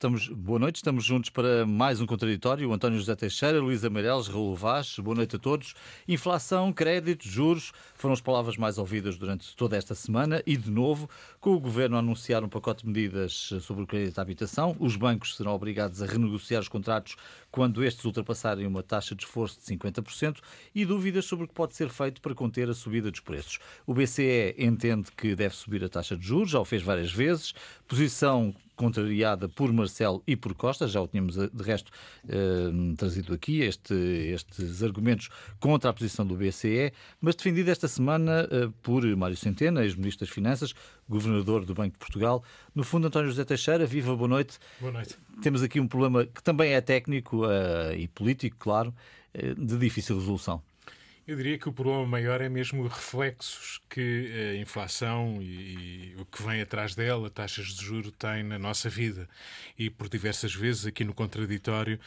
Estamos, boa noite, estamos juntos para mais um contraditório. António José Teixeira, Luísa Meireles, Raul Vaz, boa noite a todos. Inflação, créditos, juros foram as palavras mais ouvidas durante toda esta semana e, de novo, com o Governo a anunciar um pacote de medidas sobre o crédito à habitação, os bancos serão obrigados a renegociar os contratos quando estes ultrapassarem uma taxa de esforço de 50% e dúvidas sobre o que pode ser feito para conter a subida dos preços. O BCE entende que deve subir a taxa de juros, já o fez várias vezes, posição contrariada por Marcelo e por Costa, já o tínhamos eh, de resto eh, trazido aqui, este, estes argumentos contra a posição do BCE, mas defendido esta semana eh, por Mário Centeno, ex-ministro das Finanças, governador do Banco de Portugal. No fundo, António José Teixeira, viva, boa noite. Boa noite. Temos aqui um problema que também é técnico uh, e político, claro, uh, de difícil resolução. Eu diria que o problema maior é mesmo os reflexos que a inflação e, e, o que vem atrás dela, taxas de juro, tem na nossa vida. E por diversas vezes aqui no contraditório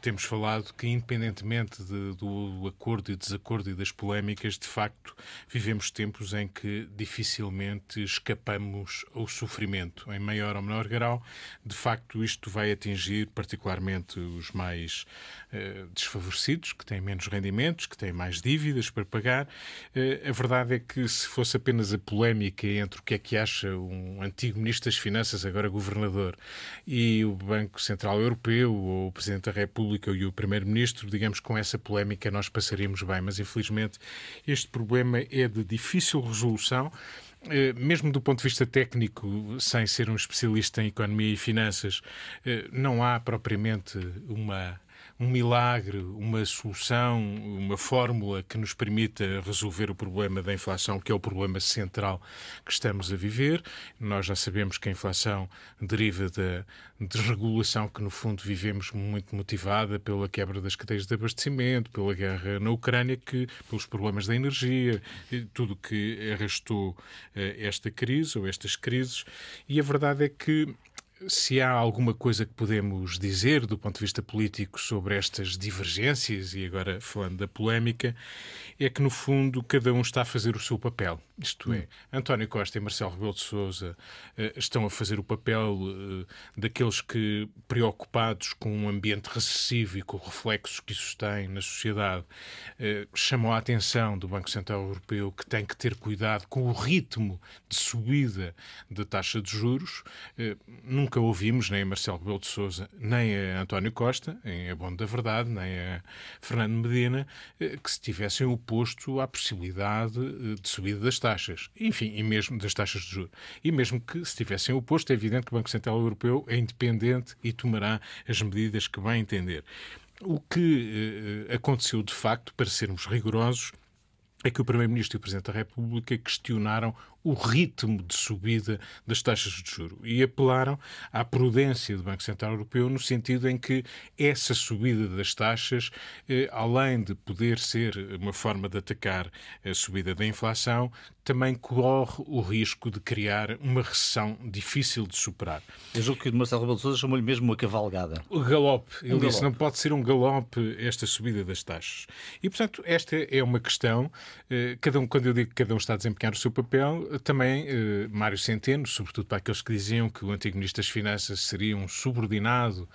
temos falado que, independentemente de, do acordo e desacordo e das polémicas, de facto vivemos tempos em que dificilmente escapamos ao sofrimento, em maior ou menor grau. De facto, isto vai atingir particularmente os mais uh, desfavorecidos, que têm menos rendimentos, que têm mais dívidas dívidas para pagar. Eh, a verdade é que se fosse apenas a polémica entre o que é que acha um antigo Ministro das Finanças, agora Governador, e o Banco Central Europeu, ou o Presidente da República e o Primeiro-Ministro, digamos, com essa polémica nós passaríamos bem. Mas, infelizmente, este problema é de difícil resolução eh, mesmo do ponto de vista técnico, sem ser um especialista em economia e finanças, eh, não há propriamente uma um milagre, uma solução, uma fórmula que nos permita resolver o problema da inflação, que é o problema central que estamos a viver. Nós já sabemos que a inflação deriva da desregulação que, no fundo, vivemos muito motivada pela quebra das cadeias de abastecimento, pela guerra na Ucrânia, que, pelos problemas da energia, tudo que arrastou eh, esta crise ou estas crises. E a verdade é que se há alguma coisa que podemos dizer do ponto de vista político sobre estas divergências, e agora falando da polémica, é que no fundo cada um está a fazer o seu papel. Isto é, António Costa e Marcelo Rebelo de Sousa uh, estão a fazer o papel uh, daqueles que, preocupados com um ambiente recessivo e com reflexos que isso tem na sociedade, uh, chamam a atenção do Banco Central Europeu que tem que ter cuidado com o ritmo de subida da taxa de juros. Num nunca ouvimos nem a Marcelo Rebelo de Sousa, nem a António Costa, em Abono da Verdade, nem a Fernando Medina, eh, que se tivessem oposto à possibilidade eh, de subida das taxas. Enfim, e mesmo das taxas de juros. E mesmo que se tivessem oposto, é evidente que o Banco Central Europeu é independente e tomará as medidas que vai entender. O que eh, aconteceu de facto, para sermos rigorosos, é que o Primeiro-Ministro e o Presidente da República questionaram o ritmo de subida das taxas de juro e apelaram à prudência do Banco Central Europeu no sentido em que essa subida das taxas, eh, além de poder ser uma forma de atacar a subida da inflação, também corre o risco de criar uma recessão difícil de superar. Eu julgo que o Marcelo Rebelo de Sousa chamou-lhe mesmo uma cavalgada. O galope. Ele um disse, galope. não pode ser um galope esta subida das taxas. E, portanto, esta é uma questão, eh, cada um, quando eu digo que cada um está a desempenhar o seu papel, também eh, Mário Centeno, sobretudo para aqueles que diziam que o antigo Ministro das Finanças seria um subordinado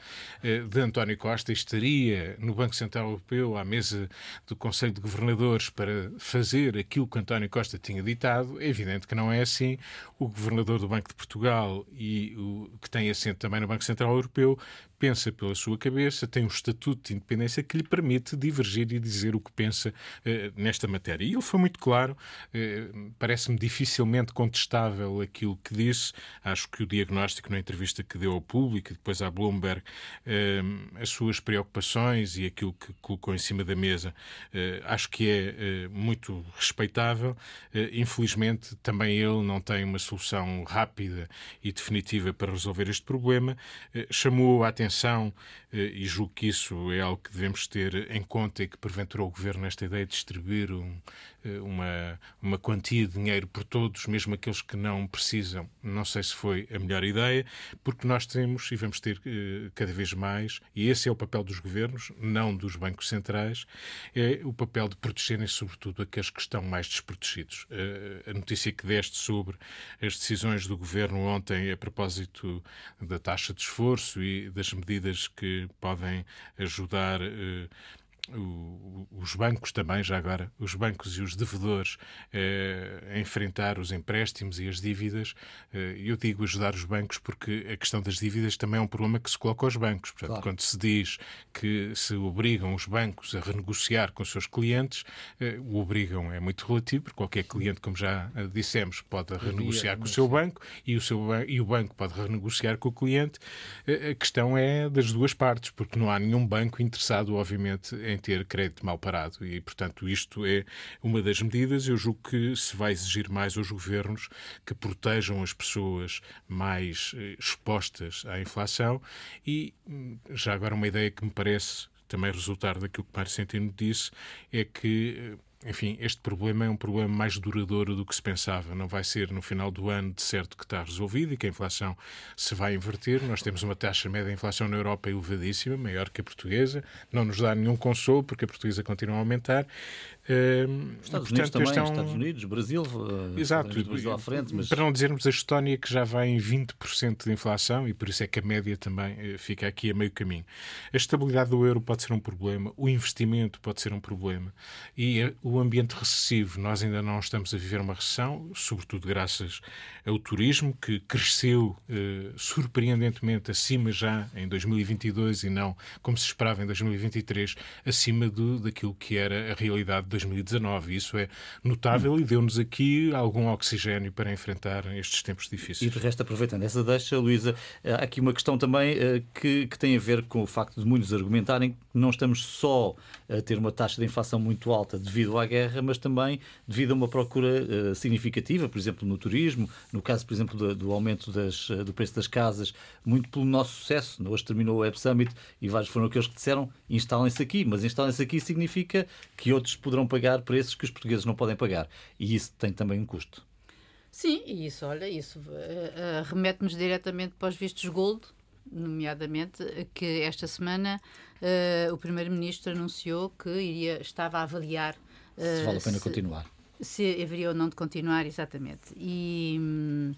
eh, de António Costa e estaria no Banco Central Europeu à mesa do Conselho de Governadores para fazer aquilo que António Costa tinha ditado. É evidente que não é assim. O Governador do Banco de Portugal e o que tem assento também no Banco Central Europeu pensa pela sua cabeça, tem um estatuto de independência que lhe permite divergir e dizer o que pensa eh, nesta matéria. E ele foi muito claro, eh, parece-me dificilmente contestável aquilo que disse. Acho que o diagnóstico na entrevista que deu ao público e depois à Bloomberg, eh, as suas preocupações e aquilo que colocou em cima da mesa, acho que é muito respeitável. Infelizmente, também ele não tem uma solução rápida e definitiva para resolver este problema. Chamou a atenção atenção, e julgo que isso é algo que devemos ter em conta e que porventura o Governo, nesta ideia de distribuir um, uma, uma quantia de dinheiro por todos, mesmo aqueles que não precisam, não sei se foi a melhor ideia, porque nós temos e vamos ter cada vez mais, e esse é o papel dos governos, não dos bancos centrais, é o papel de protegerem, sobretudo, aqueles que estão mais desprotegidos. A notícia que deste sobre as decisões do Governo ontem a propósito da taxa de esforço e das medidas que podem ajudar eh, o, os bancos também, já agora, os bancos e os devedores eh, a enfrentar os empréstimos e as dívidas. Eh, eu digo ajudar os bancos porque a questão das dívidas também é um problema que se coloca aos bancos. Portanto, claro. quando se diz que se obrigam os bancos a renegociar com os seus clientes, eh, o obrigam é muito relativo, porque qualquer cliente, como já dissemos, pode renegociar com o seu banco e o, seu, e o banco pode renegociar com o cliente. Eh, a questão é das duas partes, porque não há nenhum banco interessado, obviamente, em ter crédito mal parado. E, portanto, isto é uma das medidas. Eu julgo que se vai exigir mais aos governos que protejam as pessoas mais eh, expostas à inflação. E, hum, já agora, uma ideia que me parece também resultar daquilo que Mário Centeno disse é que eh, enfim, este problema é um problema mais duradouro do que se pensava. Não vai ser no final do ano de certo que está resolvido e que a inflação se vai inverter. Nós temos uma taxa média de inflação na Europa elevadíssima, maior que a portuguesa. Não nos dá nenhum consolo porque a portuguesa continua a aumentar. Estados Unidos também, estão... Estados Unidos, Brasil, eh, Exato. Brasil à frente. Mas... Para não dizermos a Estónia que já vai em 20% de inflação e por isso é que a média também eh, fica aqui a meio caminho. A estabilidade do euro pode ser um problema, o investimento pode ser um problema e eh, o ambiente recessivo. Nós ainda não estamos a viver uma recessão, sobretudo graças ao turismo que cresceu eh, surpreendentemente acima já em 2022 e não como se esperava em 2023, acima do, daquilo que era a realidade 2019. Isso é notável e deu-nos aqui algum oxigênio para enfrentar estes tempos difíceis. E de resto, aproveitando essa deixa, Luísa, há aqui uma questão também uh, que, que tem a ver com o facto de muitos argumentarem que não estamos só a ter uma taxa de inflação muito alta devido à guerra, mas também devido a uma procura uh, significativa, por exemplo, no turismo, no caso, por exemplo, do, do aumento das, uh, do preço das casas, muito pelo nosso sucesso. Hoje terminou o Web Summit e vários foram aqueles que disseram instalem-se aqui, mas instalem-se aqui significa que outros poderão pagar preços que os portugueses não podem pagar. E isso tem também um custo. Sim, e isso, olha, isso uh, remete-nos diretamente para os vistos gold, nomeadamente que esta semana uh, o Primeiro-Ministro anunciou que iria, estava a avaliar uh, se vale a pena se, continuar. Se haveria ou não de continuar, exatamente. E. Hum,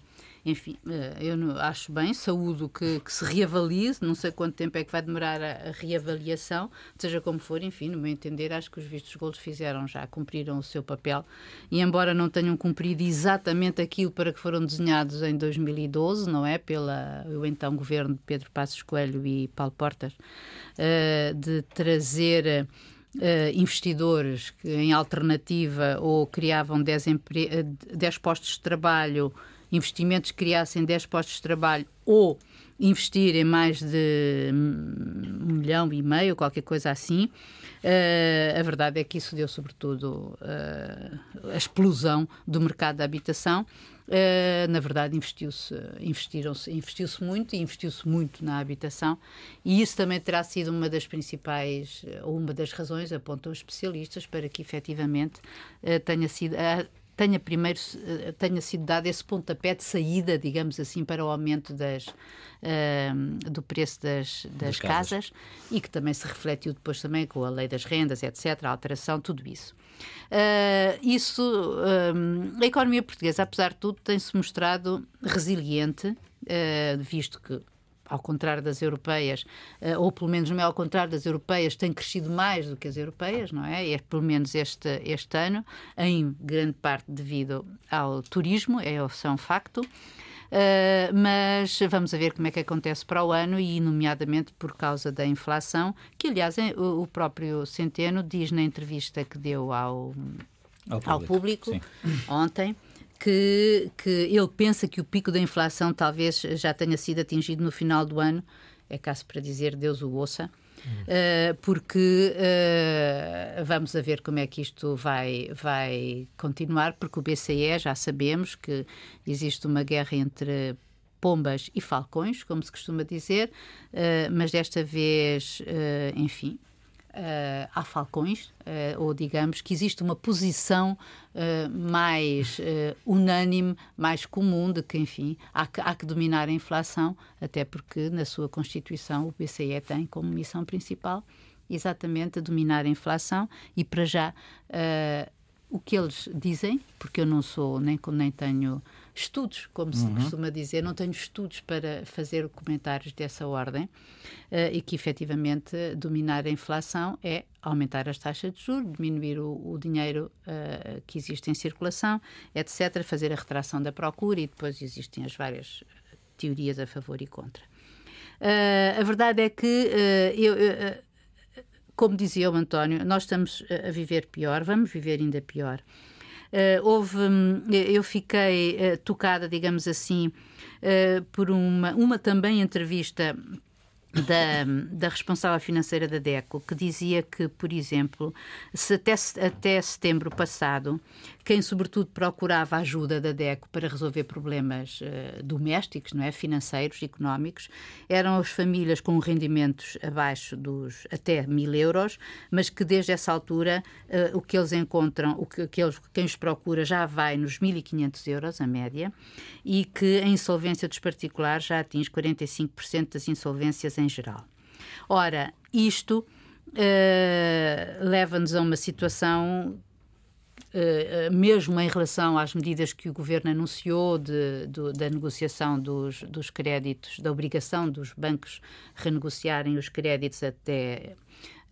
enfim, eh, eu acho bem, saúdo que, que, se reavalie, não sei quanto tempo é que vai demorar a, reavaliação, seja como for, enfim, no meu entender, acho que os vistos gold fizeram já, cumpriram o seu papel, e embora não tenham cumprido exatamente aquilo para que foram desenhados em 2012, não é, pela o então governo de Pedro Passos Coelho e Paulo Portas, uh, de trazer Uh, investidores que, em alternativa, ou criavam 10, 10 postos de trabalho investimentos que criassem 10 postos de trabalho ou investir em mais de um milhão e meio, qualquer coisa assim. Uh, a verdade é que isso deu, sobretudo, uh, a explosão do mercado da habitação. Uh, na verdade, investiu-se investiram-se, investiu-se muito e investiu-se muito na habitação, e isso também terá sido uma das principais, uma das razões, apontam os especialistas, para que efetivamente tenha sido tenha primeiro eh, tenha sido dado esse pontapé de saída, digamos assim, para o aumento das, uh, do preço das, das, das casas. casas. e que também se refletiu depois também com a lei das rendas, etc., a alteração, tudo isso. Uh, isso, uh, a economia portuguesa, apesar de tudo, tem-se mostrado resiliente, visto que ao contrário das europeias, uh, ou pelo menos não é ao contrário das europeias, tem crescido mais do que as europeias, não é? é pelo menos este, este ano, em grande parte devido ao turismo, é, um facto. Uh, mas vamos ver como é que acontece para o ano e, nomeadamente, por causa da inflação, que, aliás, o, o próprio Centeno diz na entrevista que deu ao, ao público, ao público ontem que, que ele pensa que o pico da inflação talvez já tenha sido atingido no final do ano, é caso para dizer Deus o ouça, uh, porque uh, vamos a ver como é que isto vai, vai continuar, porque o BCE já sabemos que existe uma guerra entre pombas e falcões, como se costuma dizer, mas desta vez, enfim, uh, há falcões, uh, ou digamos que existe uma posição uh, mais unânime, mais comum de que, enfim, há que, há que dominar a inflação, até porque na sua Constituição o BCE tem como missão principal exatamente a dominar a inflação e para já o que eles dizem, porque eu não sou nem, nem tenho estudos, como se uhum. costuma dizer, não tenho estudos para fazer comentários dessa ordem, uh, e que efetivamente dominar a inflação é aumentar as taxas de juros, diminuir o, o dinheiro uh, que existe em circulação, etc., fazer a retração da procura e depois existem as várias teorias a favor e contra. Uh, a verdade é que eu, como dizia o António, nós estamos a viver pior, vamos viver ainda pior. Uh, houve, hum, eu fiquei uh, tocada, digamos assim, por uma, uma também entrevista da, da responsável financeira da DECO, que dizia que, por exemplo, se até, até setembro passado, quem sobretudo procurava ajuda da DECO para resolver problemas uh, domésticos, não é, financeiros, económicos, eram as famílias com rendimentos abaixo dos até mil euros, mas que desde essa altura uh, o que eles encontram, o que, que eles, quem os procura já vai nos 1.500 euros, a média, e que a insolvência dos particulares já atinge 45% das insolvências em geral. Ora, isto uh, leva-nos a uma situação mesmo em relação às medidas que o governo anunciou de, de, da negociação dos, dos créditos, da obrigação dos bancos renegociarem os créditos até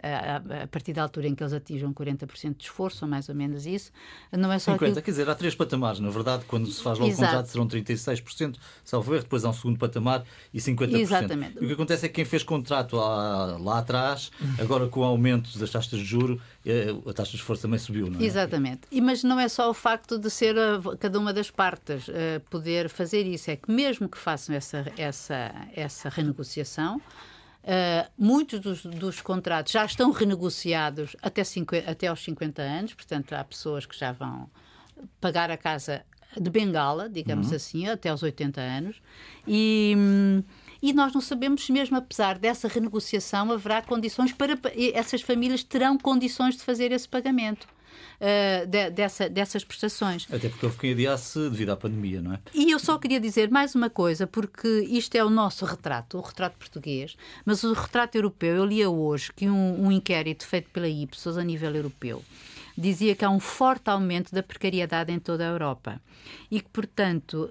a, partir da altura em que eles atinjam 40% de esforço, ou mais ou menos isso. Não é só 50, aquilo... quer dizer, há três patamares, na verdade, quando se faz logo contrato serão 36%, salvo erro, depois há um segundo patamar e 50%. Exatamente. E o que acontece é que quem fez contrato lá, lá atrás, agora com o aumento das taxas de juro, eh, a taxa de esforço também subiu, não é? Exatamente. E, mas não é só o facto de ser a, cada uma das partes uh, poder fazer isso, é que mesmo que façam essa, essa, essa renegociação, Uh, muitos dos, dos, contratos já estão renegociados até, 50, até aos 50 anos, portanto, há pessoas que já vão pagar a casa de bengala, digamos uhum. assim, até aos 80 anos. E. E nós não sabemos se mesmo apesar dessa renegociação haverá condições para essas famílias terão condições de fazer esse pagamento uh, de, dessa, dessas prestações. Até porque houve quem adiasse devido à pandemia, não é? E eu só queria dizer mais uma coisa, porque isto é o nosso retrato, o retrato português, mas o retrato europeu, eu lia hoje que um, um inquérito feito pela Ipsos a nível europeu dizia que há um forte aumento da precariedade em toda a Europa e que, portanto,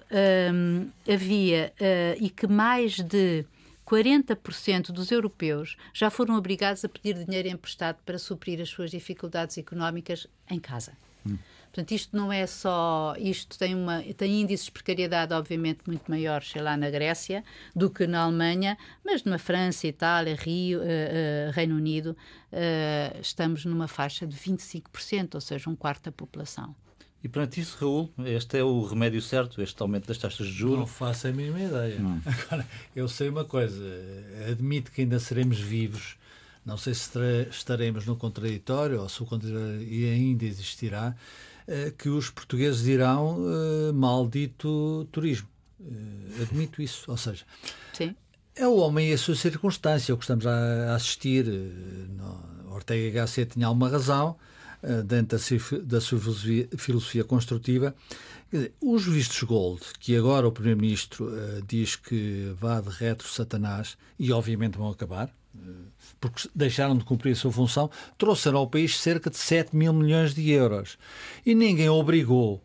hum, havia uh, e que mais de 40% dos europeus já foram obrigados a pedir dinheiro emprestado para suprir as suas dificuldades económicas em casa. Hum. Portanto, isto não é só. Isto tem, uma, tem índices de precariedade, obviamente, muito maiores, sei lá, na Grécia do que na Alemanha, mas na França, Itália, Rio, uh, uh, Reino Unido, uh, estamos numa faixa de 25%, ou seja, um quarto da população. E perante isso, Raul, este é o remédio certo, este aumento das taxas de juros? Não faço a mínima ideia. Hum. Agora, eu sei uma coisa, admito que ainda seremos vivos, não sei se estaremos no contraditório ou se o contraditório ainda existirá, eh, que os portugueses dirão uh, maldito turismo. Uh, admito isso, ou seja, Sim. é o homem e a sua circunstância, o que estamos a assistir. Ortega HC tinha alguma razão, eh, dentro da filosofia, construtiva. Os vistos gold, que agora o Primeiro-Ministro uh, diz que vá de retro Satanás, e obviamente vão acabar, uh, porque deixaram de cumprir a sua função, trouxeram ao país cerca de 7 mil milhões de euros. E ninguém obrigou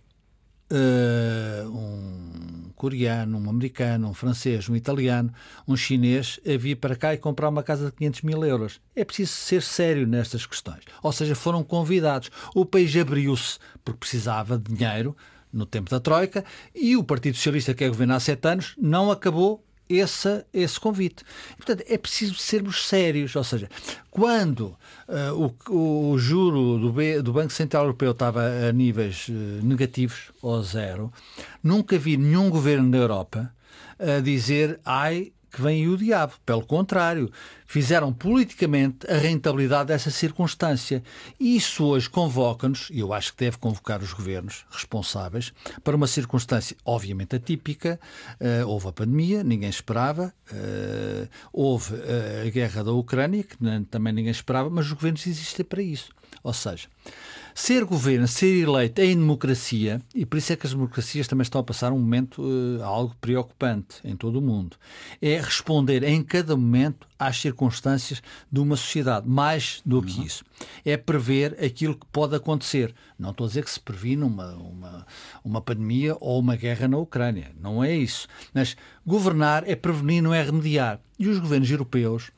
uh, um coreano, um americano, um francês, um italiano, um chinês a vir para cá e comprar uma casa de 500 mil euros. É preciso ser sério nestas questões. Ou seja, foram convidados. O país abriu-se porque precisava de dinheiro no tempo da Troika e o Partido Socialista, que é governo há sete anos, não acabou esse, esse convite. E, portanto, é preciso sermos sérios, ou seja, quando uh, o, o, juro do, B, do, Banco Central Europeu estava a níveis uh, negativos, ou zero, nunca vi nenhum governo da Europa a dizer ai, que vem o diabo. Pelo contrário, fizeram politicamente a rentabilidade dessa circunstância. E isso hoje convoca-nos, e eu acho que deve convocar os governos responsáveis, para uma circunstância obviamente atípica. Uh, houve a pandemia, ninguém esperava. Uh, houve uh, a guerra da Ucrânia, que também ninguém esperava, mas os governos existem para isso. Ou seja, ser governo, ser eleito em democracia, e por isso é que as democracias também estão a passar um momento uh, algo preocupante em todo o mundo, é responder em cada momento às circunstâncias de uma sociedade, mais do que uhum. isso. É prever aquilo que pode acontecer. Não estou a dizer que se previne uma, uma, uma pandemia ou uma guerra na Ucrânia. Não é isso. Mas governar é prevenir, não é remediar. E os governos europeus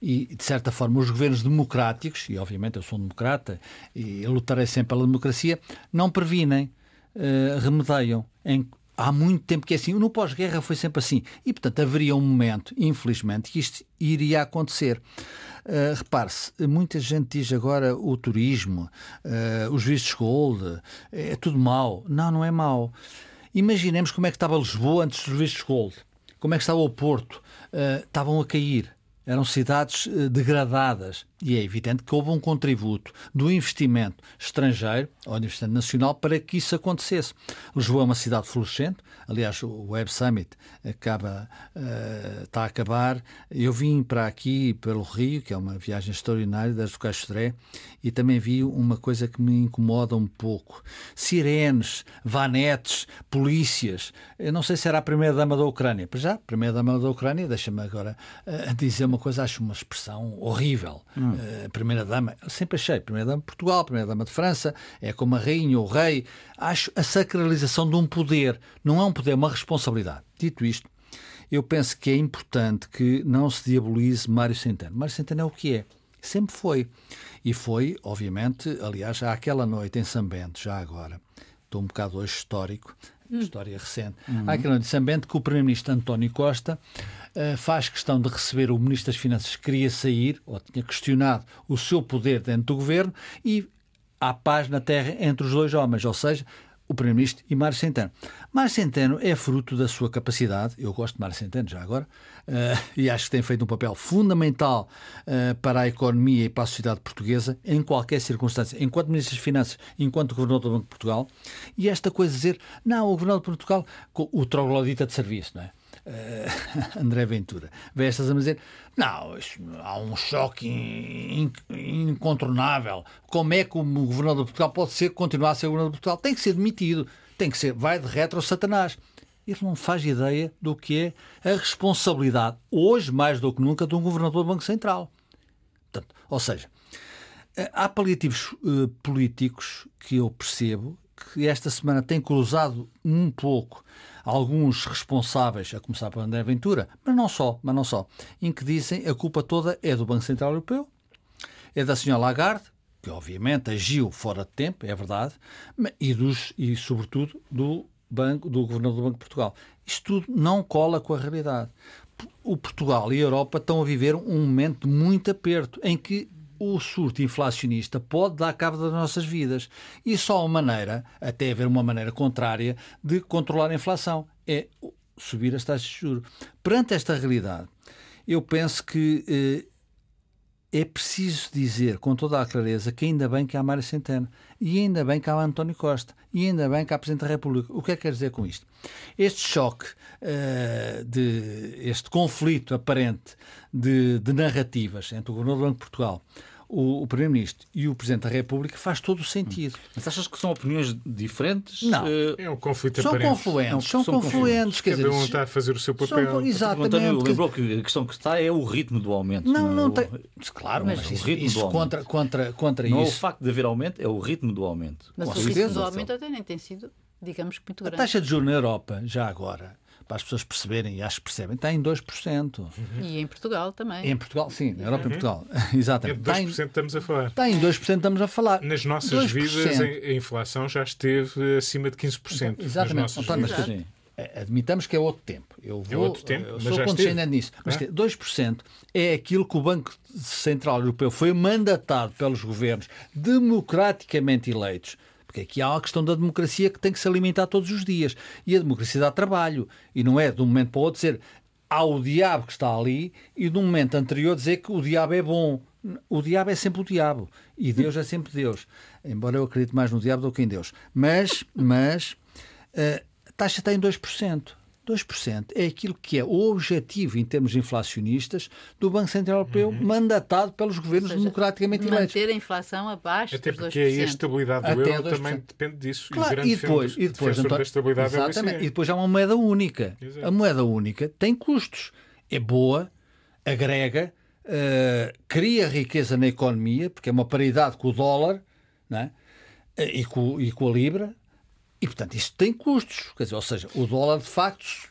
e, de certa forma, os governos democráticos, e obviamente eu sou um democrata e lutarei sempre pela democracia, não previnem, uh, remedeiam. Em, há muito tempo que é assim. No pós-guerra foi sempre assim. E, portanto, haveria um momento, infelizmente, que isto iria acontecer. Uh, Repare-se, muita gente diz agora o turismo, uh, os vistos gold, é tudo mau. Não, não é mau. Imaginemos como é que estava Lisboa antes dos vistos gold. Como é que estava o Porto? Uh, estavam a cair eram cidades eh, degradadas e é evidente que houve um contributo do investimento estrangeiro ou do investimento nacional para que isso acontecesse. Lisboa é uma cidade florescente, aliás, o Web Summit acaba, uh, está a acabar. Eu vim para aqui pelo Rio, que é uma viagem extraordinária, desde o Caixo e também vi uma coisa que me incomoda um pouco: sirenes, vanetes, polícias. Eu não sei se era a primeira-dama da Ucrânia, mas já, primeira-dama da Ucrânia, deixa-me agora uh, dizer uma coisa, acho uma expressão horrível. Hum. Uh, primeira-dama, sempre achei, primeira-dama de Portugal, primeira-dama de França, é como a rainha ou o rei. Acho a sacralização de um poder, não é um poder, é uma responsabilidade. Dito isto, eu penso que é importante que não se diabolize Mário Centeno. Mário Centeno é o que é. Sempre foi. E foi, obviamente, aliás, àquela noite em São Bento, já agora, estou um bocado hoje histórico, hum. história recente, uhum. àquela noite em São Bento que o Primeiro-Ministro António Costa uh, faz questão de receber o Ministro das Finanças que queria sair, ou tinha questionado o seu poder dentro do governo, e há paz na terra entre os dois homens, ou seja, o Primeiro-Ministro e Mário Centeno. Mário Centeno é fruto da sua capacidade, eu gosto de Mário Centeno já agora, uh, e acho que tem feito um papel fundamental uh, para a economia e para a sociedade portuguesa, em qualquer circunstância, enquanto Ministro das Finanças, enquanto Governador do Banco de Portugal, e esta coisa de dizer, não, o Governador de Portugal, o troglodita de serviço, não é? uh, André Ventura, vestas a dizer: não, isto, há um choque in, in, incontornável. Como é que o governador de Portugal pode ser, continuar a ser governador de Portugal? Tem que ser demitido, tem que ser, vai de retro Satanás. Ele não faz ideia do que é a responsabilidade, hoje mais do que nunca, de um governador do Banco Central. Portanto, ou seja, eh, há paliativos uh, políticos que eu percebo que esta semana têm cruzado um pouco alguns responsáveis, a começar por André Ventura, mas não só, mas não só, em que dizem a culpa toda é do Banco Central Europeu, é da senhora Lagarde, que obviamente agiu fora de tempo, é verdade, e, dos, e sobretudo do, banco, do Governador do Banco de Portugal. Isto tudo não cola com a realidade. O Portugal e a Europa estão a viver um momento de muito aperto, em que o surto inflacionista pode dar cabo das nossas vidas. E só uma maneira, até haver uma maneira contrária, de controlar a inflação é subir as taxas de juros. Perante esta realidade, eu penso que eh, é preciso dizer com toda a clareza que ainda bem que há Mário Centeno, e ainda bem que há António Costa, e ainda bem que há Presidente da República. O que é que quer dizer com isto? Este choque, uh, de, este conflito aparente de, de narrativas entre o Governador do Banco de Portugal o, o Primeiro-Ministro e o Presidente da República faz todo o sentido. Mas achas que são opiniões diferentes? Não. Uh, é um conflito são aparente. Confluentes, são, são confluentes. Cada dizer, um está a fazer o seu papel. São, exatamente. O António lembrou que a questão que está é o ritmo do aumento. Não, não, não tem... Claro, mas, mas isso, isso contra, contra, contra não isso... Não é o facto de haver aumento, é o ritmo do aumento. Mas Com o ritmo do aumento até nem tem sido, digamos, muito grande. A taxa de juros na Europa, já agora, para as pessoas perceberem, e acho que percebem, está em 2%. Uhum. E em Portugal também. Em Portugal, sim, na Europa uhum. e Portugal. Exatamente. É de 2% em, estamos a falar. Está em 2% estamos a falar. Nas nossas 2%. vidas, a inflação já esteve acima de 15%. Exatamente. António, mas, sim. É, admitamos que é outro tempo. Eu é vou, é outro tempo, eu sou condescendente nisso. Mas é? 2% é aquilo que o Banco Central Europeu foi mandatado pelos governos democraticamente eleitos porque aqui há a questão da democracia que tem que se alimentar todos os dias. E a democracia dá trabalho. E não é de um momento para o outro dizer há o diabo que está ali e no momento anterior dizer que o diabo é bom. O diabo é sempre o diabo e Deus é sempre Deus. Embora eu acredite mais no diabo do que em Deus. Mas, mas eh, a taxa está em 2%. 2% é aquilo que é o objetivo em termos inflacionistas do Banco Central Europeu, uhum. mandatado pelos governos seja, democraticamente eleitos. Manter a inflação abaixo Até dos 2%. porque a estabilidade do euro também depende disso. Claro, e, e depois, e depois então, estabilidade é exatamente, e depois há uma moeda única. Exato. A moeda única tem custos. É boa, agrega, uh, cria riqueza na economia, porque é uma paridade com o dólar né? e, com, e com a libra, e, portanto, isto tem custos. Quer dizer, ou seja, o dólar, de facto,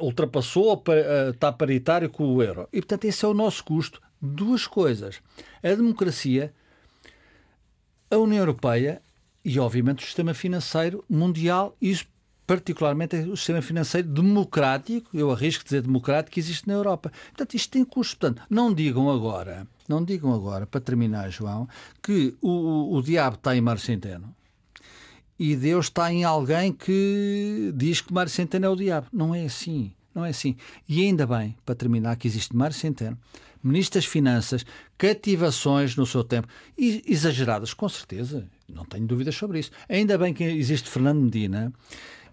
ultrapassou, eh, está paritário com o euro. E, portanto, esse é o nosso custo. Duas coisas. A democracia, a União Europeia e, obviamente, o sistema financeiro mundial, isso particularmente o sistema financeiro democrático, eu arrisco dizer democrático, que existe na Europa. Portanto, isto tem custos. Portanto, não digam agora, não digam agora, para terminar, João, que o, o, o diabo está em Mar Centeno e Deus está em alguém que diz que Mário Centeno é o diabo. Não é assim. Não é assim. E ainda bem, para terminar, que existe Mário Centeno, Ministro das Finanças, cativações no seu tempo, exageradas, com certeza, não tenho dúvidas sobre isso. Ainda bem que existe Fernando Medina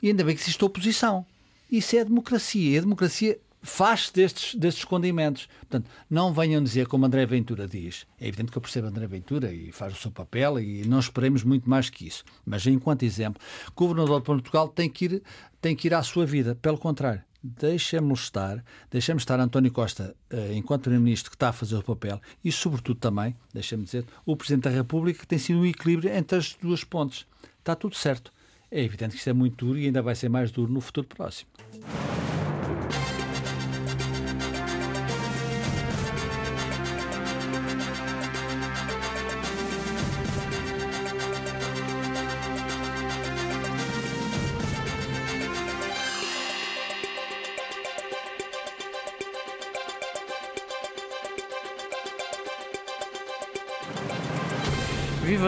e ainda bem que existe oposição. Isso é democracia. E a democracia faz destes, destes condimentos. Portanto, não venham dizer como André Ventura diz. É evidente que eu percebo André Ventura e faz o seu papel e não esperemos muito mais que isso. Mas, enquanto exemplo, o governador de Portugal tem que ir, tem que ir à sua vida. Pelo contrário, deixemos estar, deixemos estar António Costa, eh, enquanto Primeiro-Ministro, que está a fazer o papel, e, sobretudo, também, deixa-me dizer, o Presidente da República, que tem sido um equilíbrio entre as duas pontes. Está tudo certo. É evidente que isto é muito duro e ainda vai ser mais duro no futuro próximo.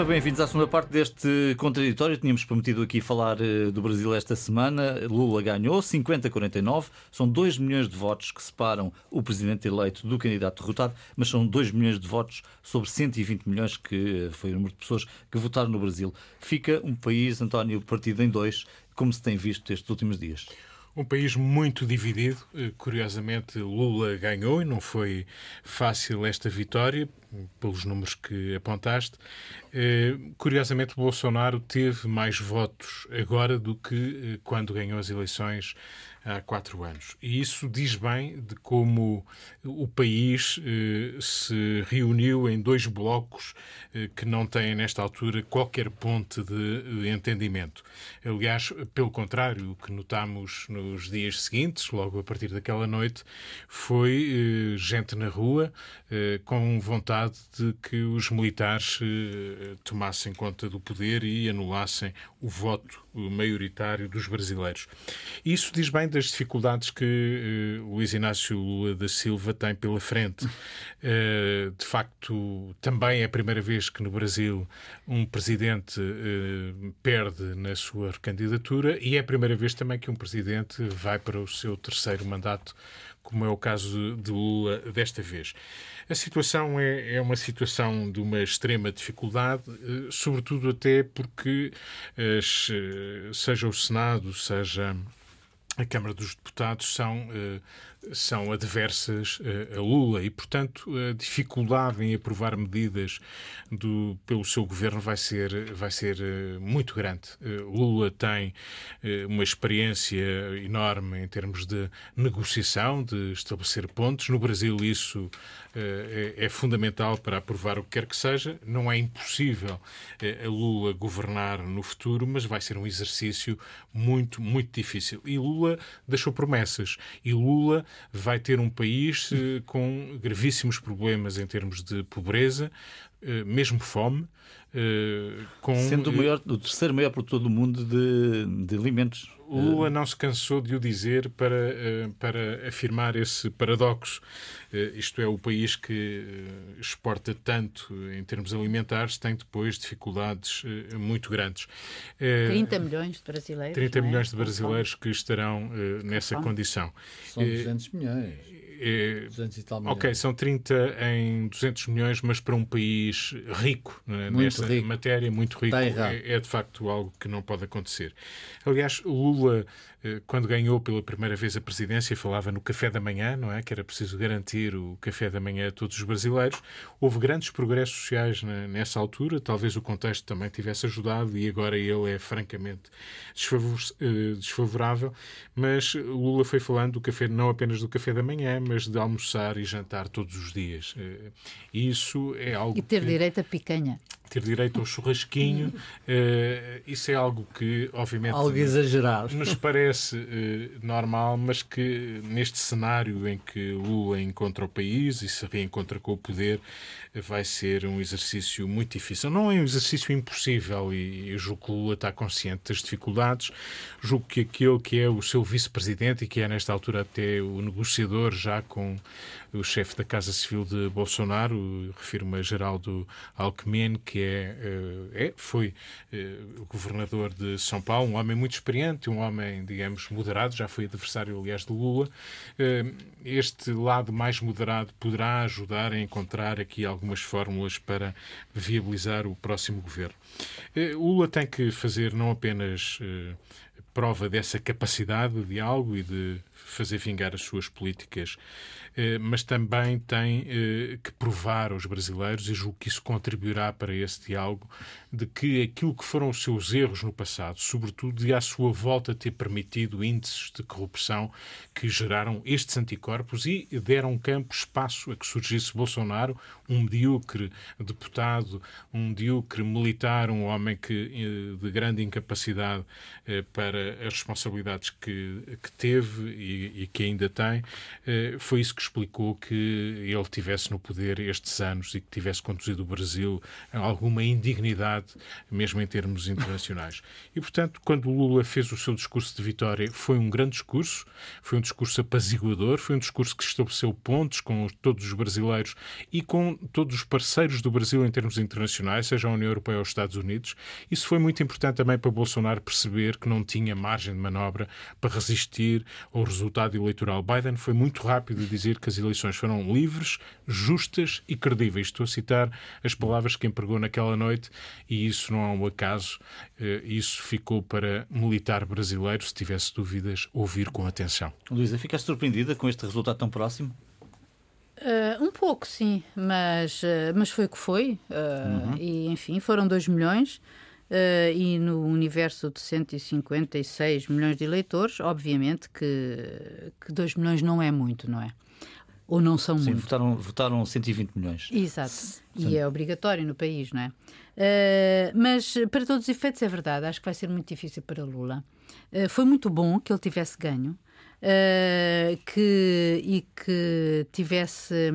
Bem-vindos à segunda parte deste contraditório. Tínhamos prometido aqui falar uh, do Brasil esta semana. Lula ganhou 50-49. São 2 milhões de votos que separam o presidente eleito do candidato derrotado, mas são 2 milhões de votos sobre 120 milhões, que uh, foi o número de pessoas que votaram no Brasil. Fica um país, António, partido em dois, como se tem visto estes últimos dias. Um país muito dividido. Eh, curiosamente, Lula ganhou e não foi fácil esta vitória, pelos números que apontaste. Eh, curiosamente, Bolsonaro teve mais votos agora do que eh, quando ganhou as eleições há quatro anos. E isso diz bem de como o país eh, se reuniu em dois blocos eh, que não têm, nesta altura, qualquer ponte de entendimento. Aliás, pelo contrário, o que notamos nos dias seguintes, logo a partir daquela noite, foi eh, gente na rua com vontade de que os militares tomassem conta do poder e anulassem o voto maioritário dos brasileiros. Isso diz bem das dificuldades que uh, Luís Inácio Lula da Silva tem pela frente. Uh, de facto, também é a primeira vez que no Brasil um presidente uh, perde na sua recandidatura e é a primeira vez também que um presidente vai para o seu terceiro mandato, como é o caso de Lula desta vez. A situação é, é uma situação de uma extrema dificuldade, sobretudo até porque seja o Senado, seja a Câmara dos Deputados são, eh, são adversas eh, a Lula e, portanto, a dificuldade em aprovar medidas do, pelo seu governo vai ser, vai ser eh, muito grande. Lula tem uma experiência enorme em termos de negociação, de estabelecer pontos. No Brasil, isso é, é fundamental para aprovar o que quer que seja. Não é impossível a Lula governar no futuro, mas vai ser um exercício muito, muito difícil. E Lula deixou promessas. E Lula vai ter um país eh, com gravíssimos problemas em termos de pobreza, mesmo fome. Com, Sendo o, maior, o terceiro maior produtor do mundo de, de alimentos. Lula não se cansou de o dizer para, eh, para afirmar esse paradoxo. Eh, isto é, o país que eh, exporta tanto em termos alimentares tem depois dificuldades muito grandes. 30 milhões de brasileiros. 30 é? milhões de brasileiros que estarão nessa condição. São 200 milhões. É, 200 tal milhões. Ok, são 30 em 200 milhões, mas para um país rico né, nessa rico. matéria, muito rico, é, é, de facto algo que não pode acontecer. Aliás, Lula quando ganhou pela primeira vez a presidência, falava no café da manhã, não é? Que era preciso garantir o café da manhã a todos os brasileiros. Houve grandes progressos sociais nessa altura, talvez o contexto também tivesse ajudado e agora ele é francamente eh, desfavorável. Mas Lula foi falando do café, não apenas do café da manhã, mas de almoçar e jantar todos os dias. Eh, isso é algo. E ter que... direito a picanha ter direito ao churrasquinho, uh, isso é algo que, obviamente, algo exagerado. nos parece uh, normal, mas que neste cenário em que Lula encontra o país e se reencontra com o poder, uh, vai ser um exercício muito difícil. Não é um exercício impossível e eu julgo que Lula está consciente das dificuldades, julgo que aquele que é o seu vice-presidente e que é nesta altura até o negociador já com o chefe da Casa Civil de Bolsonaro, refiro-me a Geraldo Alckmin, que é, eh, é foi eh, o governador de São Paulo, um homem muito experiente, um homem, digamos, moderado, já foi adversário, aliás, de Lula. Eh, este lado mais moderado poderá ajudar a encontrar aqui algumas fórmulas para viabilizar o próximo governo. Lula tem que fazer não apenas prova dessa capacidade de diálogo e de fazer vingar as suas políticas mas também tem eh, que provar aos brasileiros, e julgo que isso contribuirá para esse diálogo, de que aquilo que foram os seus erros no passado, sobretudo de à sua volta ter permitido índices de corrupção que geraram estes anticorpos e deram campo, espaço a que surgisse Bolsonaro, um medíocre deputado, um medíocre militar, um homem que, eh, de grande incapacidade para as responsabilidades que, que teve e, e que ainda tem. Foi isso que explicou que ele tivesse no poder estes anos e que tivesse conduzido o Brasil a alguma indignidade, mesmo em termos internacionais. E, portanto, quando Lula fez o seu discurso de vitória, foi um grande discurso, foi um discurso apaziguador, foi um discurso que estabeleceu pontos com todos os brasileiros e com todos os parceiros do Brasil em termos internacionais, seja a União Europeia ou os Estados Unidos. Isso foi muito importante também para Bolsonaro perceber que não tinha margem de manobra para resistir ao resultado eleitoral. Biden foi muito rápido a dizer que as eleições foram livres, justas e credíveis. Estou a citar as palavras que empregou naquela noite e isso não é um acaso. Eh, isso ficou para militar brasileiro, se tivesse dúvidas, ouvir com atenção. Luísa, ficaste surpreendida com este resultado tão próximo? Uh, um pouco, sim, mas, uh, mas foi o que foi. Uh, uhum. E, enfim, foram 2 milhões. e no universo de 156 milhões de eleitores, obviamente que, que 2 milhões não é muito, não é? Ou não são Sim, muito? Votaram, votaram 120 milhões. Exato. Sim. E é obrigatório no país, não é? Uh, mas, para todos os efeitos, é verdade. Acho que vai ser muito difícil para Lula. Uh, foi muito bom que ele tivesse ganho. Uh, que, e que tivesse,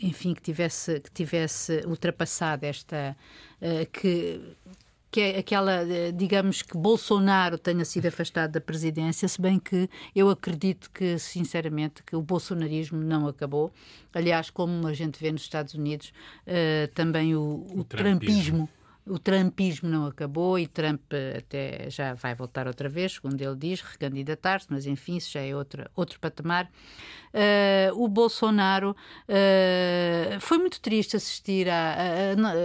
enfim, que tivesse, que tivesse ultrapassado esta, que que é aquela, eh, digamos que Bolsonaro tenha sido afastado da presidência, se bem que eu acredito que, sinceramente, que o bolsonarismo não acabou. Aliás, como a gente vê nos Estados Unidos, uh, também o, o, o trumpismo o trumpismo não acabou e Trump até já vai voltar outra vez, segundo ele diz, recandidatar-se, mas enfim, isso já é outro, outro patamar. Uh, o Bolsonaro uh, foi muito triste assistir à,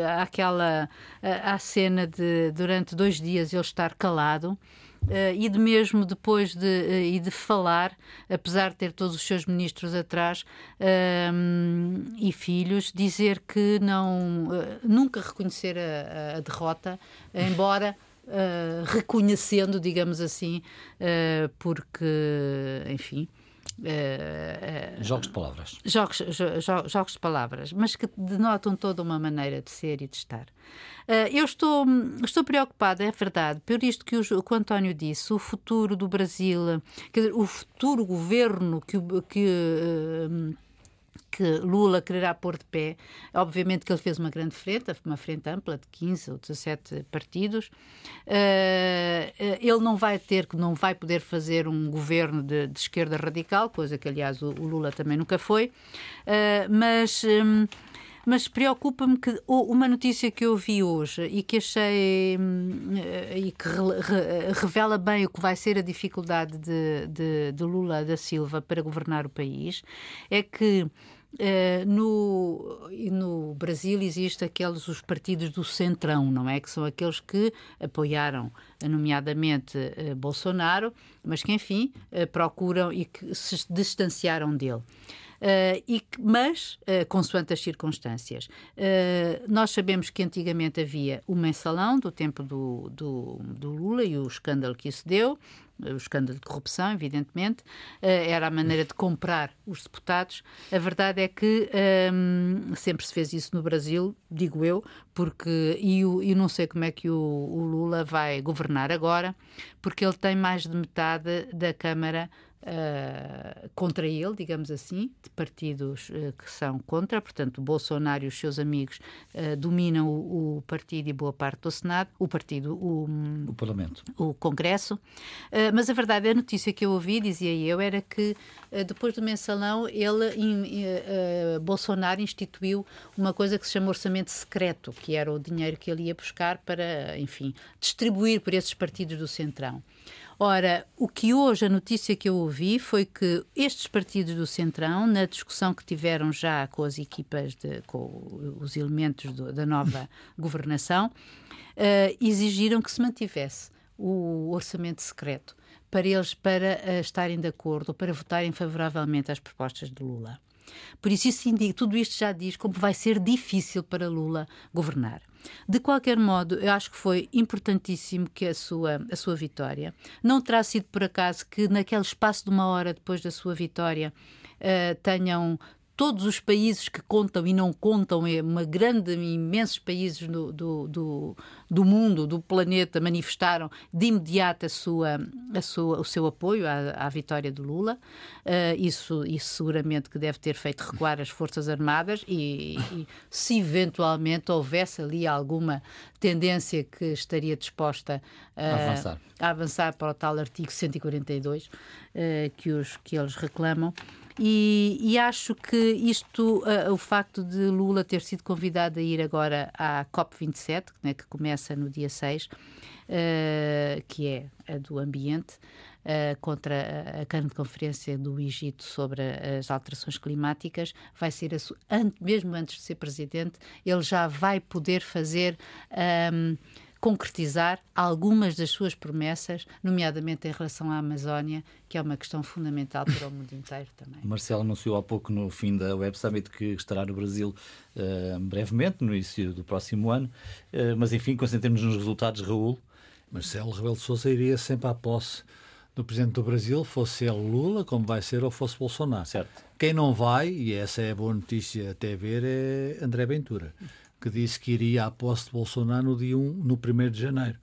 à, àquela à cena de durante dois dias ele estar calado. Uh, e de mesmo depois de, uh, e de falar, apesar de ter todos os seus ministros atrás uh, e filhos, dizer que não nunca reconhecer a, a derrota, embora reconhecendo, digamos assim, porque, enfim. Uh, uh, jogos de palavras. Jogos, jo, jogos de palavras, mas que denotam toda uma maneira de ser e de estar. Uh, eu estou, estou preocupada, é verdade, por isto que o, que o António disse, o futuro do Brasil, quer dizer, o futuro governo que, que que Lula quererá pôr de pé. Obviamente que ele fez uma grande frente, uma frente ampla de 15 ou 17 partidos. Uh, ele não vai ter, não vai poder fazer um governo de, de esquerda radical, coisa que, aliás, o, o Lula também nunca foi. Uh, mas. Um, mas preocupa-me que uma notícia que eu vi hoje e que achei hum, e que revela bem o que vai ser a dificuldade de, de, de Lula da Silva para governar o país é que Uh, no, no Brasil existem aqueles os partidos do centrão, não é? Que são aqueles que apoiaram, nomeadamente, uh, Bolsonaro, mas que, enfim, uh, procuram e que se distanciaram dele. Uh, e mas, uh, consoante as circunstâncias. Uh, nós sabemos que antigamente havia o mensalão do tempo do, do, do Lula e o escândalo que isso deu, o escândalo de corrupção, evidentemente, era a maneira de comprar os deputados. A verdade é que um, sempre se fez isso no Brasil, digo eu, porque e, o, e não sei como é que o, o Lula vai governar agora, porque ele tem mais de metade da Câmara uh, contra ele, digamos assim, de partidos uh, que são contra. Portanto, Bolsonaro e os seus amigos uh, dominam o, o, partido e boa parte do Senado, o partido, o, o Parlamento, o Congresso. mas a verdade, a notícia que eu ouvi, dizia eu, era que depois do mensalão, ele, in, Bolsonaro instituiu uma coisa que se chama orçamento secreto, que era o dinheiro que ele ia buscar para, enfim, distribuir por esses partidos do Centrão. Ora, o que hoje, a notícia que eu ouvi foi que estes partidos do Centrão, na discussão que tiveram já com as equipas, de, com os elementos do, da nova governação, uh, exigiram que se mantivesse o orçamento secreto para eles para uh, estarem de acordo, para votarem favoravelmente às propostas de Lula. Por isso, isso indica, tudo isto já diz como vai ser difícil para Lula governar. De qualquer modo, eu acho que foi importantíssimo que a sua, a sua vitória. Não terá sido por acaso que, naquele espaço de uma hora depois da sua vitória, uh, tenham todos os países que contam e não contam, é uma grande, imensos países do, do, do, do, mundo, do planeta, manifestaram de imediato a sua, a sua, o seu apoio à, à vitória de Lula. Uh, isso, isso seguramente que deve ter feito recuar as Forças Armadas e, e se eventualmente houvesse ali alguma tendência que estaria disposta a, a, avançar. a avançar para o tal artigo 142 uh, que, os, que eles reclamam. E, e acho que isto, uh, o facto de Lula ter sido convidado a ir agora à COP27, né, que começa no dia 6, uh, que é a do ambiente, Uh, contra a grande conferência do Egito sobre as alterações climáticas, vai ser, mesmo antes de ser presidente, ele já vai poder fazer. Um, concretizar algumas das suas promessas, nomeadamente em relação à Amazónia, que é uma questão fundamental para o mundo inteiro também. Marcelo anunciou há pouco no fim da Web Summit que estará no Brasil uh, brevemente, no início do próximo ano, uh, mas enfim, concentremos nos resultados, Raul. Marcelo Rebelo de Sousa iria sempre à posse do Presidente do Brasil, fosse ele Lula, como vai ser, ou fosse Bolsonaro. Certo. Quem não vai, e essa é a boa notícia até ver, é André Ventura que disse que iria à posse de Bolsonaro no dia 1, no 1 de janeiro.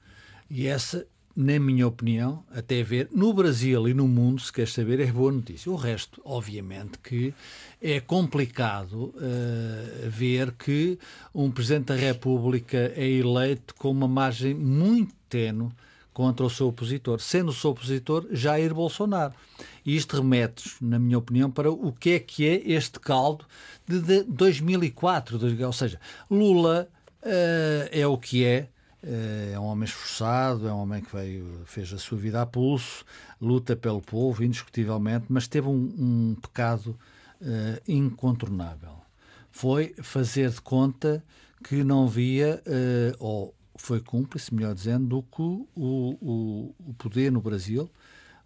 E essa, na minha opinião, até ver, no Brasil e no mundo, se quer saber, é boa notícia. O resto, obviamente, que é complicado uh, ver que um Presidente da República é eleito com uma margem muito tenue contra o seu opositor, sendo o seu opositor Jair Bolsonaro. E isto remete, na minha opinião, para o que é que é este caldo de, de 2004. Ou seja, Lula uh, é o que é, uh, é um homem esforçado, é um homem que veio, fez a sua vida a pulso, luta pelo povo, indiscutivelmente, mas teve um, um pecado uh, incontornável. Foi fazer de conta que não via, ou foi cúmplice, melhor dizendo, do que o, o, o poder no Brasil,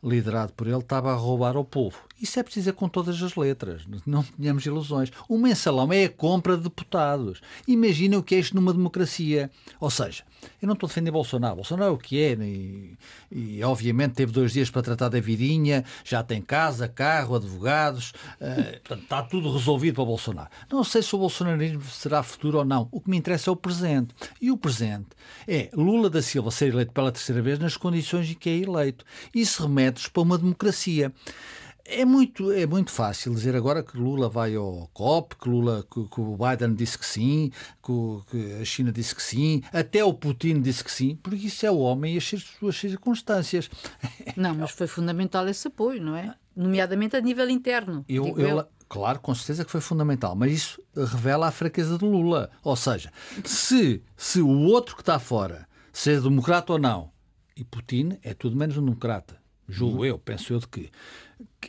liderado por ele, estava a roubar ao povo. Isso é preciso com todas as letras, não tenhamos ilusões. O mensalão é a compra de deputados. Imagina o que é isto numa democracia. Ou seja, eu não estou a defender Bolsonaro. Bolsonaro é o que é, e, e, obviamente teve dois dias para tratar da vidinha, já tem casa, carro, advogados, uh, portanto, está tudo resolvido para Bolsonaro. Não sei se o bolsonarismo será futuro ou não. O que me interessa é o presente. E o presente é Lula da Silva ser eleito pela terceira vez nas condições em que é eleito. Isso remete-nos para uma democracia. É muito, é muito fácil dizer agora que Lula vai ao COP, que, Lula, que, que o Biden disse que sim, que, que, a China disse que sim, até o Putin disse que sim, porque isso é o homem e as suas circunstâncias. Não, mas foi fundamental esse apoio, não é? Nomeadamente a nível interno. Eu, eu, eu. Claro, com certeza que foi fundamental, mas isso revela a fraqueza de Lula. Ou seja, se, se o outro que está fora, seja democrata ou não, e Putin é tudo menos um democrata, julgo uhum. eu, penso eu de que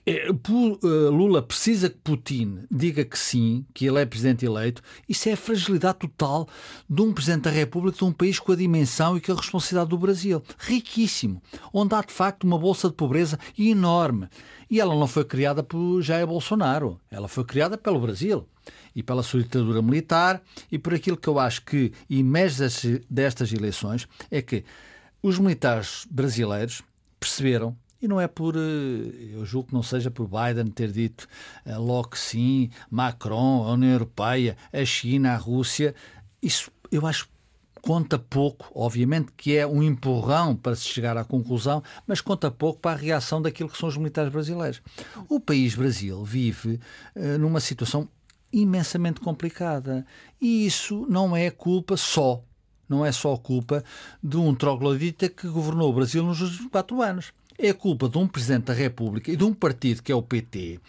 é, eh, Lula precisa que Putin diga que sim, que ele é presidente eleito, isso é a fragilidade total de um presidente da República de um país com a dimensão e com a responsabilidade do Brasil. Riquíssimo, onde há de facto uma bolsa de pobreza enorme. E ela não foi criada por Jair Bolsonaro, ela foi criada pelo Brasil e pela sua ditadura militar e por aquilo que eu acho que emerge destas eleições é que os militares brasileiros perceberam e não é por, eh, eu julgo que não seja por Biden ter dito eh, logo que sim, Macron, a União Europeia, a China, a Rússia. Isso eu acho conta pouco, obviamente que é um empurrão para se chegar à conclusão, mas conta pouco para a reação daquilo que são os militares brasileiros. O país Brasil vive uh, numa situação imensamente complicada e isso não é culpa só, não é só culpa de um troglodita que governou o Brasil nos últimos quatro anos é culpa de um Presidente da República e de um partido que é o PT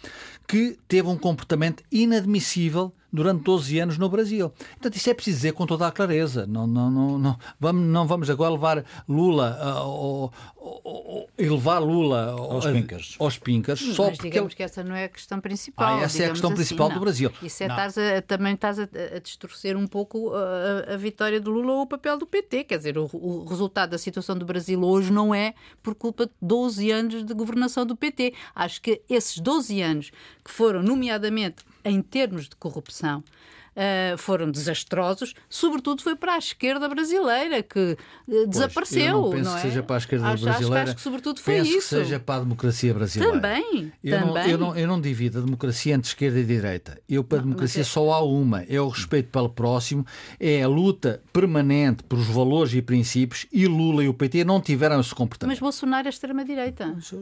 que teve um comportamento inadmissível durante 12 anos no Brasil. Portanto, isso é preciso dizer com toda a clareza. Não, não, não, não, vamos, não vamos agora levar Lula uh, uh, levar Lula aos pinkers. Aos pinkers só Mas porque digamos ele... que essa não é a questão principal. Ah, essa é a questão assim, principal não. do Brasil. Isso é estás a, também estás a, a distorcer um pouco a, a, vitória do Lula ou o papel do PT. Quer dizer, o, o resultado da situação do Brasil hoje não é por culpa de 12 anos de governação do PT. Acho que esses 12 anos que foram, nomeadamente em termos de corrupção, uh, foram desastrosos, sobretudo foi para a esquerda brasileira, que uh, desapareceu. eu não penso não é? que seja para a esquerda acho, brasileira. Acho, acho que sobretudo foi penso isso. que seja para a democracia brasileira. Também, eu também. Não, eu, não, eu não divido a democracia entre esquerda e direita. Eu, para a democracia, é... só há uma. É o respeito pelo próximo, é a luta permanente pelos valores e princípios e Lula e o PT não tiveram esse comportamento. Mas Bolsonaro é extrema-direita. Isso,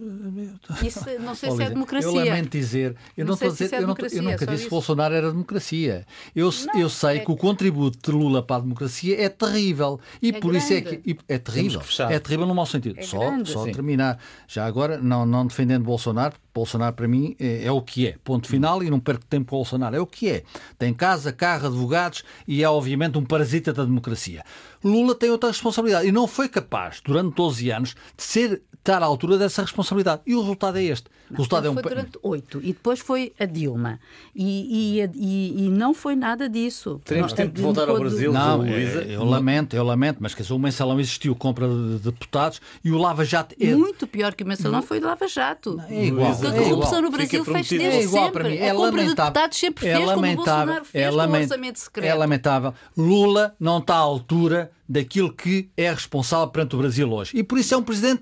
não sei se é democracia. Eu lamento dizer, eu, não, não estou a dizer, é eu, não, eu nunca disse que Bolsonaro era democracia. Eu, não, eu sei é... que o contributo de Lula para a democracia é terrível. E é por grande. isso é que. É terrível. É terrível no mau sentido. É só grande. só terminar. Já agora, não, não defendendo Bolsonaro, Bolsonaro para mim é, é, o que é. Ponto final e não perco tempo com Bolsonaro. É o que é. Tem casa, carro, advogados e é obviamente um parasita da democracia. Lula tem outra responsabilidade e não foi capaz, durante 12 anos, de ser estar à altura dessa responsabilidade. E o resultado é este. O resultado é um... foi durante oito e depois foi a Dilma. E, e, e, e não foi nada disso. Teremos não, tempo de voltar ao Brasil, não, Luísa. Eu lamento, eu lamento, mas quer dizer, o mensalão existiu, compra de deputados e o Lava Jato. É... Muito pior que o mensalão foi o Lava Jato. Não, é igual. Porque a corrupção no Brasil fez desde é igual sempre. Para mim. É a compra lamentável. de deputados sempre é fez, lamentável. como o Bolsonaro fez é com lament... o orçamento secreto. É lamentável. Lula não está à altura daquilo que é responsável perante o Brasil hoje. E por isso é um presidente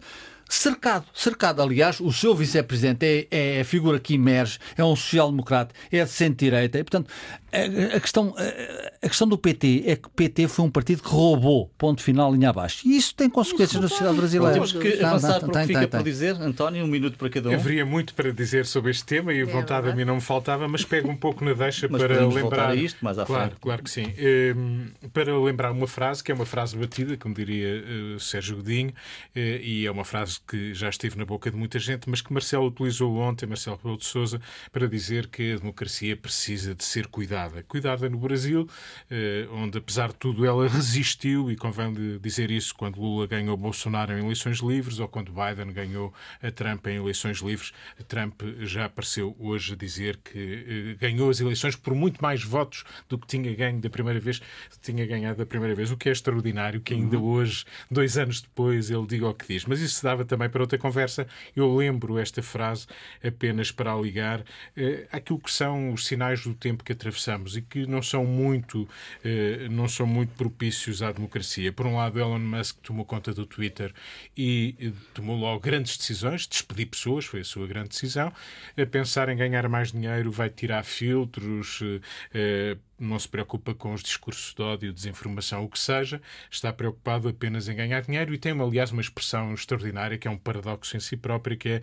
cercado. Cercado, aliás, o seu vice-presidente é, é, a figura que emerge, é um social-democrata, é de centro-direita. E, portanto, a, a, questão, a, a, questão do PT é que o PT foi um partido que roubou, ponto final, linha abaixo. E isso tem consequências na sociedade brasileira. Temos que avançar para o que fica por dizer. António, um minuto para cada um. Haveria muito para dizer sobre este tema e a vontade a mim não me faltava, mas pego um pouco na deixa para lembrar. a isto mais à claro, frente. claro que sim. Um, para lembrar uma frase, que é uma frase batida, como diria uh, Sérgio Godinho, uh, e é uma frase que já esteve na boca de muita gente, mas que Marcelo utilizou ontem, Marcelo Rebelo de Sousa, para dizer que a democracia precisa de ser cuidada. Cuidada no Brasil, eh, onde apesar de tudo ela resistiu, e convém dizer isso quando Lula ganhou Bolsonaro em eleições livres ou quando Biden ganhou a Trump em eleições livres. Trump já apareceu hoje a dizer que eh, ganhou as eleições por muito mais votos do que tinha ganho da primeira vez, tinha ganhado da primeira vez, o que é extraordinário que ainda uhum. hoje, dois anos depois, ele diga o que diz. Mas isso dava também para outra conversa, eu lembro esta frase apenas para ligar eh, àquilo que são os sinais do tempo que atravessamos e que não são muito, eh, não são muito propícios à democracia. Por um lado, Elon Musk tomou conta do Twitter e eh, tomou logo grandes decisões, despedir pessoas, foi a sua grande decisão. A pensar em ganhar mais dinheiro, vai tirar filtros. Eh, não se preocupa com os discursos de ódio, desinformação, o que seja, está preocupado apenas em ganhar dinheiro e tem, aliás, uma expressão extraordinária que é um paradoxo em si próprio, que é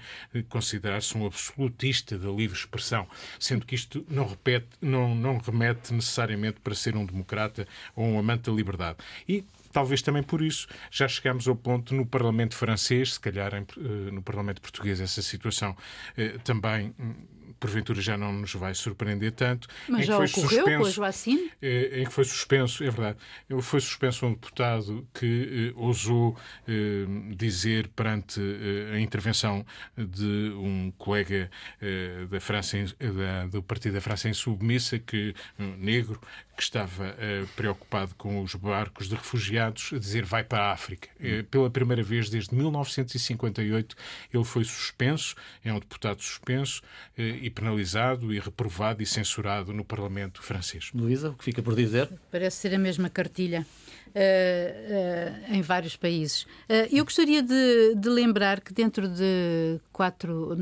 considerar-se um absolutista da livre expressão, sendo que isto não, repete, não, não remete necessariamente para ser um democrata ou um amante da liberdade. E talvez também por isso já chegamos ao ponto no Parlamento francês, se calhar eh, no Parlamento português essa situação eh, também hum, porventura já não nos vai surpreender tanto. Mas já ocorreu suspenso, com a Joacine? Eh, em que foi suspenso, é verdade, foi suspenso um deputado que eh, ousou eh, dizer perante eh, a intervenção de um colega eh, da França, da, do Partido da França Insubmissa, que, um negro, que estava uh, preocupado com os barcos de refugiados, a dizer vai para a África. Uh, pela primeira vez desde 1958 ele foi suspenso, é um deputado suspenso uh, e penalizado e reprovado e censurado no Parlamento francês. Luísa, o que fica por dizer? Parece ser a mesma cartilha. Uh, uh, em vários países. Uh, eu gostaria de, de, lembrar que dentro de quatro,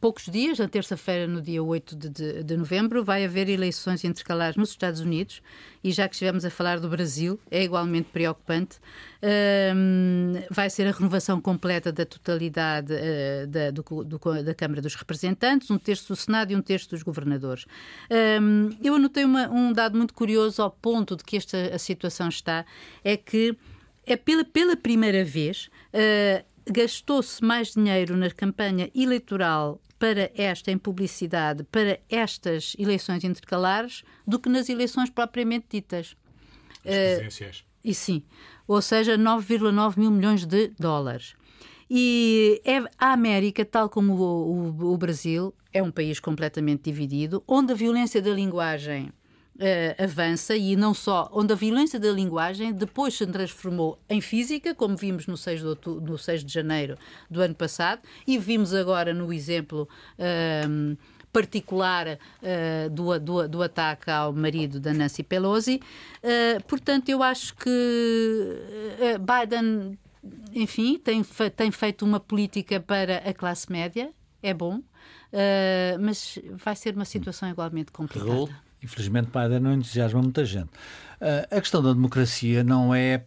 poucos dias, na terça-feira, no dia 8 de, de, de, novembro, vai haver eleições intercalares nos Estados Unidos e já que estivemos a falar do Brasil, é igualmente preocupante. vai ser a renovação completa da totalidade da, do, do, da Câmara dos Representantes, um terço do Senado e um terço dos governadores. eu anotei uma, um dado muito curioso ao ponto de que esta a situação está é que é pela, pela primeira vez uh, gastou-se mais dinheiro na campanha eleitoral para esta em publicidade, para estas eleições intercalares, do que nas eleições propriamente ditas. As presidenciais. Uh, e sim, ou seja, 9,9 mil milhões de dólares. E é, a América, tal como o, o, o Brasil, é um país completamente dividido, onde a violência da linguagem Uh, avança e não só, onde a violência da linguagem depois se transformou em física, como vimos no 6 de, outubro, no 6 de janeiro do ano passado, e vimos agora no exemplo. Uh, particular uh, do, do, do, ataque ao marido da Nancy Pelosi. Uh, portanto, eu acho que uh, Biden, enfim, tem, fe tem feito uma política para a classe média, é bom, mas vai ser uma situação igualmente complicada. Infelizmente, Biden não entusiasma muita gente. Uh, a questão da democracia não é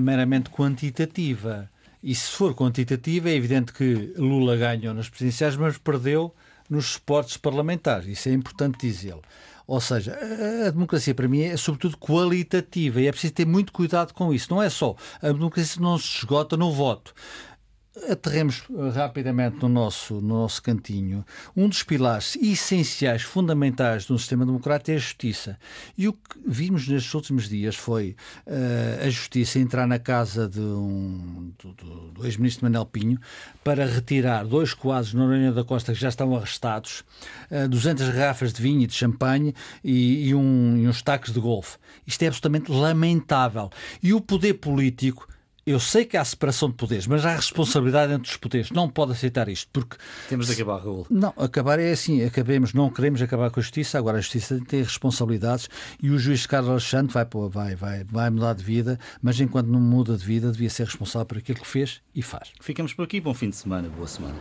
meramente quantitativa. E se for quantitativa, é evidente que Lula ganhou nas presidenciais, mas perdeu nos suportes parlamentares. Isso é importante dizê-lo. Ou seja, a democracia para mim é sobretudo qualitativa e é preciso ter muito cuidado com isso. Não é só. A democracia não se esgota no voto aterremos eh, rapidamente no nosso, no nosso cantinho. Um dos pilares essenciais, fundamentais de um sistema democrático é a justiça. E o que vimos nestes últimos dias foi uh, a justiça entrar na casa de um, do, do, do ex-ministro Manuel Pinho para retirar dois quadros na Noronha da Costa que já estão arrestados, uh, eh, 200 garrafas de vinho e de champanhe e, e, um, e uns taques de golfe. Isto é absolutamente lamentável. E o poder político eu sei que há separação de poderes, mas há responsabilidade entre os poderes. Não pode aceitar isto, porque... Temos de acabar, Raul. Não, acabar é assim, acabemos, não queremos acabar com a justiça, agora a justiça tem responsabilidades e o juiz Carlos Alexandre vai, vai, vai, vai mudar de vida, mas enquanto não muda de vida, devia ser responsável por aquilo que fez e faz. Ficamos por aqui, bom fim de semana, boa semana.